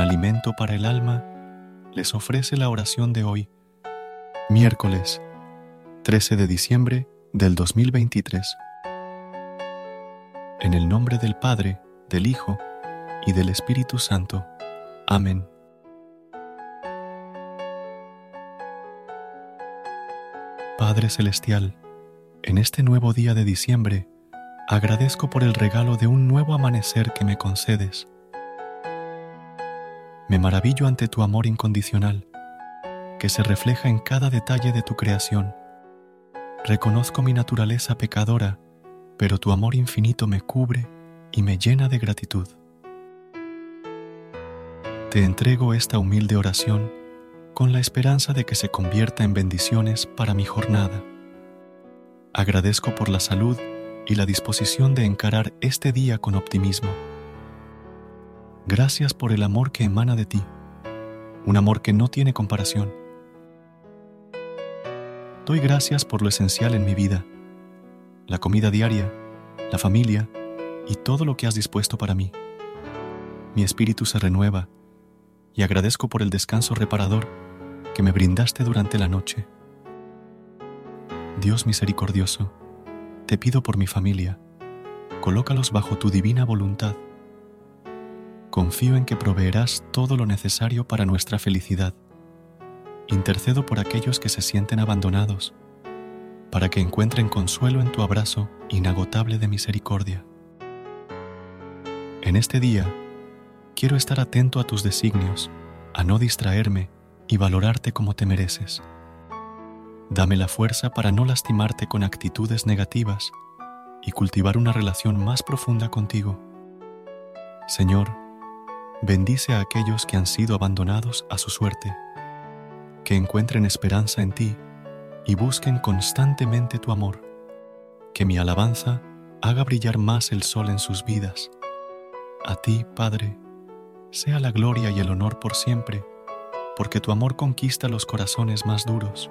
Alimento para el alma les ofrece la oración de hoy, miércoles 13 de diciembre del 2023. En el nombre del Padre, del Hijo y del Espíritu Santo. Amén. Padre Celestial, en este nuevo día de diciembre, agradezco por el regalo de un nuevo amanecer que me concedes. Me maravillo ante tu amor incondicional, que se refleja en cada detalle de tu creación. Reconozco mi naturaleza pecadora, pero tu amor infinito me cubre y me llena de gratitud. Te entrego esta humilde oración con la esperanza de que se convierta en bendiciones para mi jornada. Agradezco por la salud y la disposición de encarar este día con optimismo. Gracias por el amor que emana de ti, un amor que no tiene comparación. Doy gracias por lo esencial en mi vida, la comida diaria, la familia y todo lo que has dispuesto para mí. Mi espíritu se renueva y agradezco por el descanso reparador que me brindaste durante la noche. Dios misericordioso, te pido por mi familia, colócalos bajo tu divina voluntad. Confío en que proveerás todo lo necesario para nuestra felicidad. Intercedo por aquellos que se sienten abandonados, para que encuentren consuelo en tu abrazo inagotable de misericordia. En este día, quiero estar atento a tus designios, a no distraerme y valorarte como te mereces. Dame la fuerza para no lastimarte con actitudes negativas y cultivar una relación más profunda contigo. Señor, bendice a aquellos que han sido abandonados a su suerte, que encuentren esperanza en ti y busquen constantemente tu amor, que mi alabanza haga brillar más el sol en sus vidas. A ti, Padre, sea la gloria y el honor por siempre, porque tu amor conquista los corazones más duros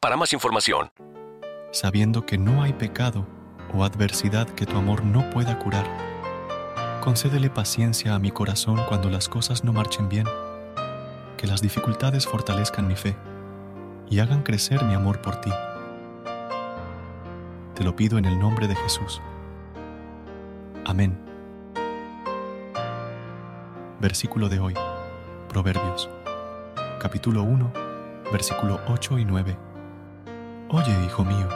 para más información. Sabiendo que no hay pecado o adversidad que tu amor no pueda curar, concédele paciencia a mi corazón cuando las cosas no marchen bien, que las dificultades fortalezcan mi fe y hagan crecer mi amor por ti. Te lo pido en el nombre de Jesús. Amén. Versículo de hoy. Proverbios. Capítulo 1 versículo 8 y 9. Oye, hijo mío,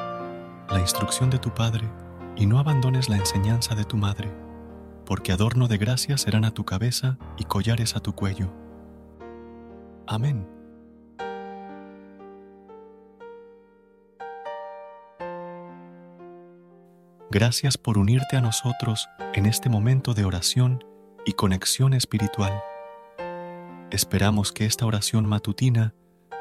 la instrucción de tu padre y no abandones la enseñanza de tu madre, porque adorno de gracia serán a tu cabeza y collares a tu cuello. Amén. Gracias por unirte a nosotros en este momento de oración y conexión espiritual. Esperamos que esta oración matutina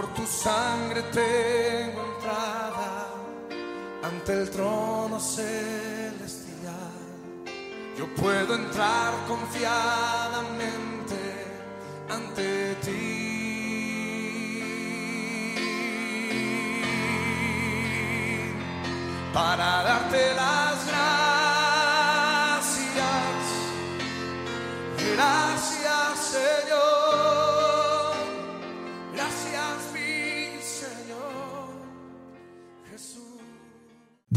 Por tu sangre tengo entrada ante el trono celestial. Yo puedo entrar confiadamente ante ti. Para